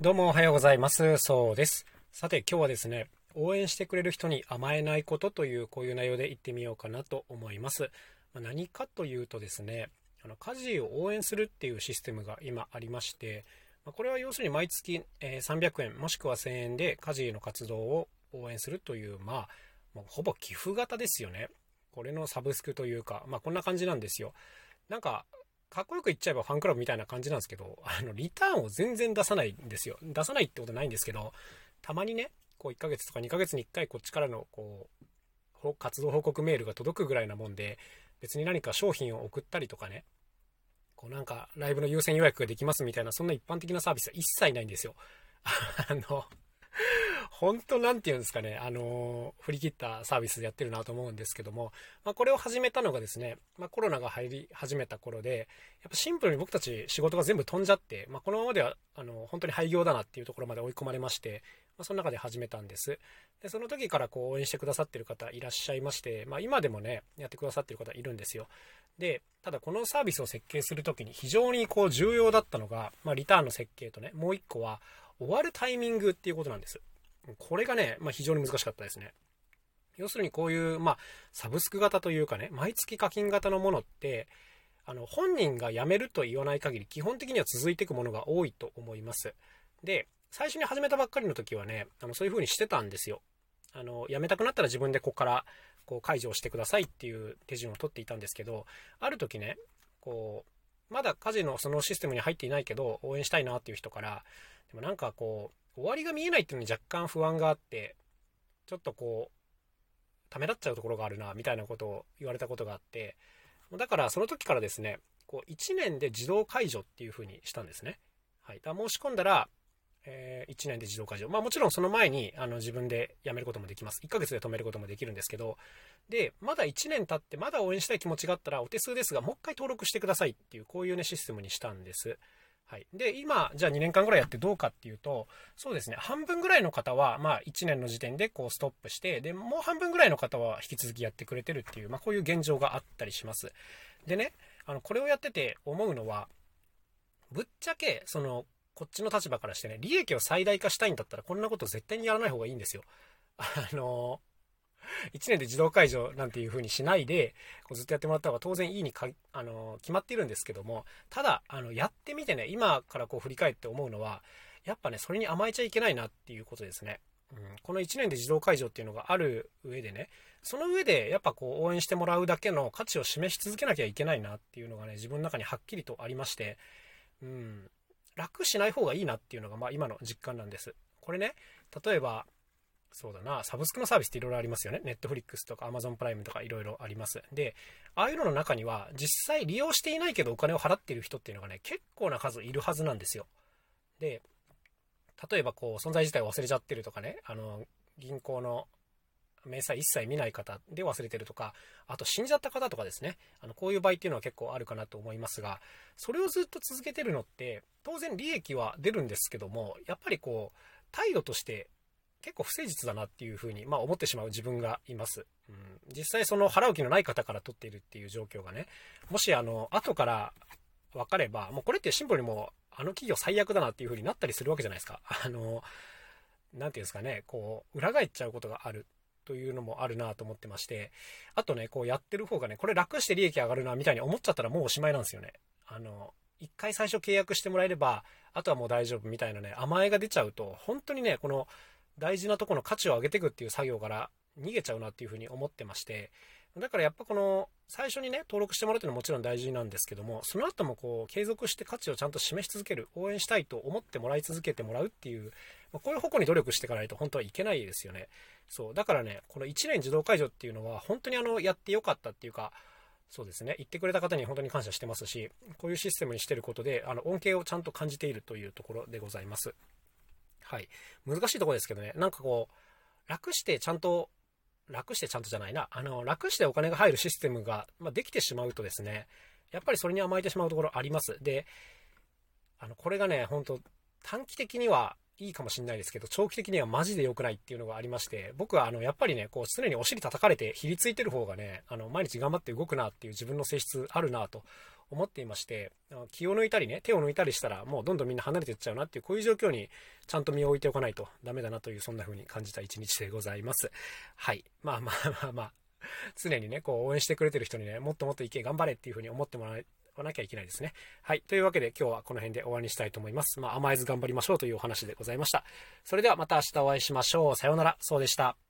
どうもおはようございます。そうです。さて今日はですね、応援してくれる人に甘えないことというこういう内容で言ってみようかなと思います。ま、何かというとですね、あの家事を応援するっていうシステムが今ありまして、ま、これは要するに毎月、え300円もしくは1000円で家事の活動を応援するという、まあ、もうほぼ寄付型ですよね。これのサブスクというか、まあこんな感じなんですよ。なんかかっこよく言っちゃえばファンクラブみたいな感じなんですけど、あの、リターンを全然出さないんですよ。出さないってことないんですけど、たまにね、こう1ヶ月とか2ヶ月に1回こっちからの、こう、活動報告メールが届くぐらいなもんで、別に何か商品を送ったりとかね、こうなんかライブの優先予約ができますみたいな、そんな一般的なサービスは一切ないんですよ。あの、本当なんて言うんですかね、あの振り切ったサービスでやってるなと思うんですけども、まあ、これを始めたのがですね、まあ、コロナが入り始めた頃で、やっぱシンプルに僕たち仕事が全部飛んじゃって、まあ、このままでは、あの、本当に廃業だなっていうところまで追い込まれまして、まあ、その中で始めたんです。で、その時からこう応援してくださってる方いらっしゃいまして、まあ、今でもね、やってくださってる方いるんですよ。で、ただこのサービスを設計するときに非常にこう重要だったのが、まあ、リターンの設計とね、もう一個は終わるタイミングっていうことなんです。これがね、まあ、非常に難しかったですね。要するにこういう、まあ、サブスク型というかね、毎月課金型のものって、あの、本人が辞めると言わない限り、基本的には続いていくものが多いと思います。で、最初に始めたばっかりの時はね、あの、そういう風にしてたんですよ。あの、辞めたくなったら自分でここから、こう、解除をしてくださいっていう手順を取っていたんですけど、ある時ね、こう、まだ家事のそのシステムに入っていないけど、応援したいなっていう人から、でもなんかこう、終わりが見えないっていうのに若干不安があって、ちょっとこう、ためらっちゃうところがあるな、みたいなことを言われたことがあって、だからその時からですね、こう1年で自動解除っていう風にしたんですね。はい。だ申し込んだら、えー、1年で自動解除。まあもちろんその前にあの自分で辞めることもできます。1ヶ月で止めることもできるんですけど、で、まだ1年経ってまだ応援したい気持ちがあったらお手数ですが、もう一回登録してくださいっていう、こういうね、システムにしたんです。はい。で、今、じゃあ2年間ぐらいやってどうかっていうと、そうですね、半分ぐらいの方は、まあ1年の時点でこうストップして、で、もう半分ぐらいの方は引き続きやってくれてるっていう、まあこういう現状があったりします。でね、あの、これをやってて思うのは、ぶっちゃけ、その、こっちの立場からしてね、利益を最大化したいんだったら、こんなこと絶対にやらない方がいいんですよ。あの1年で自動解除なんていう風にしないで、こうずっとやってもらった方が当然いいにか、あの、決まっているんですけども、ただ、あの、やってみてね、今からこう振り返って思うのは、やっぱね、それに甘えちゃいけないなっていうことですね。うん、この1年で自動解除っていうのがある上でね、その上でやっぱこう応援してもらうだけの価値を示し続けなきゃいけないなっていうのがね、自分の中にはっきりとありまして、うん、楽しない方がいいなっていうのがまあ今の実感なんです。これね、例えば、そうだな、サブスクのサービスっていろいろありますよね。ネットフリックスとか Amazon プライムとかいろいろあります。で、ああいうのの中には、実際利用していないけどお金を払っている人っていうのがね、結構な数いるはずなんですよ。で、例えばこう、存在自体を忘れちゃってるとかね、あの、銀行の明細一切見ない方で忘れてるとか、あと死んじゃった方とかですね、あの、こういう場合っていうのは結構あるかなと思いますが、それをずっと続けてるのって、当然利益は出るんですけども、やっぱりこう、態度として結構不誠実だなっていうふうに、まあ、思ってしまう自分がいます。うん、実際その払う気のない方から取っているっていう状況がね、もしあの、後から分かれば、もうこれってシンプルにも、あの企業最悪だなっていうふうになったりするわけじゃないですか。あの、なんていうんですかね、こう、裏返っちゃうことがあるというのもあるなと思ってまして、あとね、こうやってる方がね、これ楽して利益上がるなみたいに思っちゃったらもうおしまいなんですよね。あの、一回最初契約してもらえれば、あとはもう大丈夫みたいなね、甘えが出ちゃうと、本当にね、この、大事なとこの価値を上げていくっていう作業から逃げちゃうなっていうふうに思ってまして、だからやっぱこの最初にね、登録してもらうっていうのはもちろん大事なんですけども、その後もこう継続して価値をちゃんと示し続ける、応援したいと思ってもらい続けてもらうっていう、まこういう方向に努力していかないと本当はいけないですよね。そう。だからね、この1年自動解除っていうのは本当にあの、やってよかったっていうか、そうですね、言ってくれた方に本当に感謝してますし、こういうシステムにしてることで、あの、恩恵をちゃんと感じているというところでございます。はい。難しいところですけどね、なんかこう、楽してちゃんと、楽してちゃんとじゃないな、あの、楽してお金が入るシステムが、まあ、できてしまうとですね、やっぱりそれに甘えてしまうところあります。で、あの、これがね、本当短期的にはいいかもしれないですけど、長期的にはマジで良くないっていうのがありまして、僕はあの、やっぱりね、こう、常にお尻叩かれて、ひりついてる方がね、あの、毎日頑張って動くなっていう自分の性質あるなと思っていまして、気を抜いたりね、手を抜いたりしたら、もうどんどんみんな離れていっちゃうなっていう、こういう状況にちゃんと身を置いておかないとダメだなという、そんな風に感じた一日でございます。はい。まあまあまあまあ、常にね、こう応援してくれてる人にね、もっともっといけ、頑張れっていう風に思ってもらわなきゃいけないですね。はい。というわけで今日はこの辺で終わりにしたいと思います。まあ甘えず頑張りましょうというお話でございました。それではまた明日お会いしましょう。さようなら。そうでした。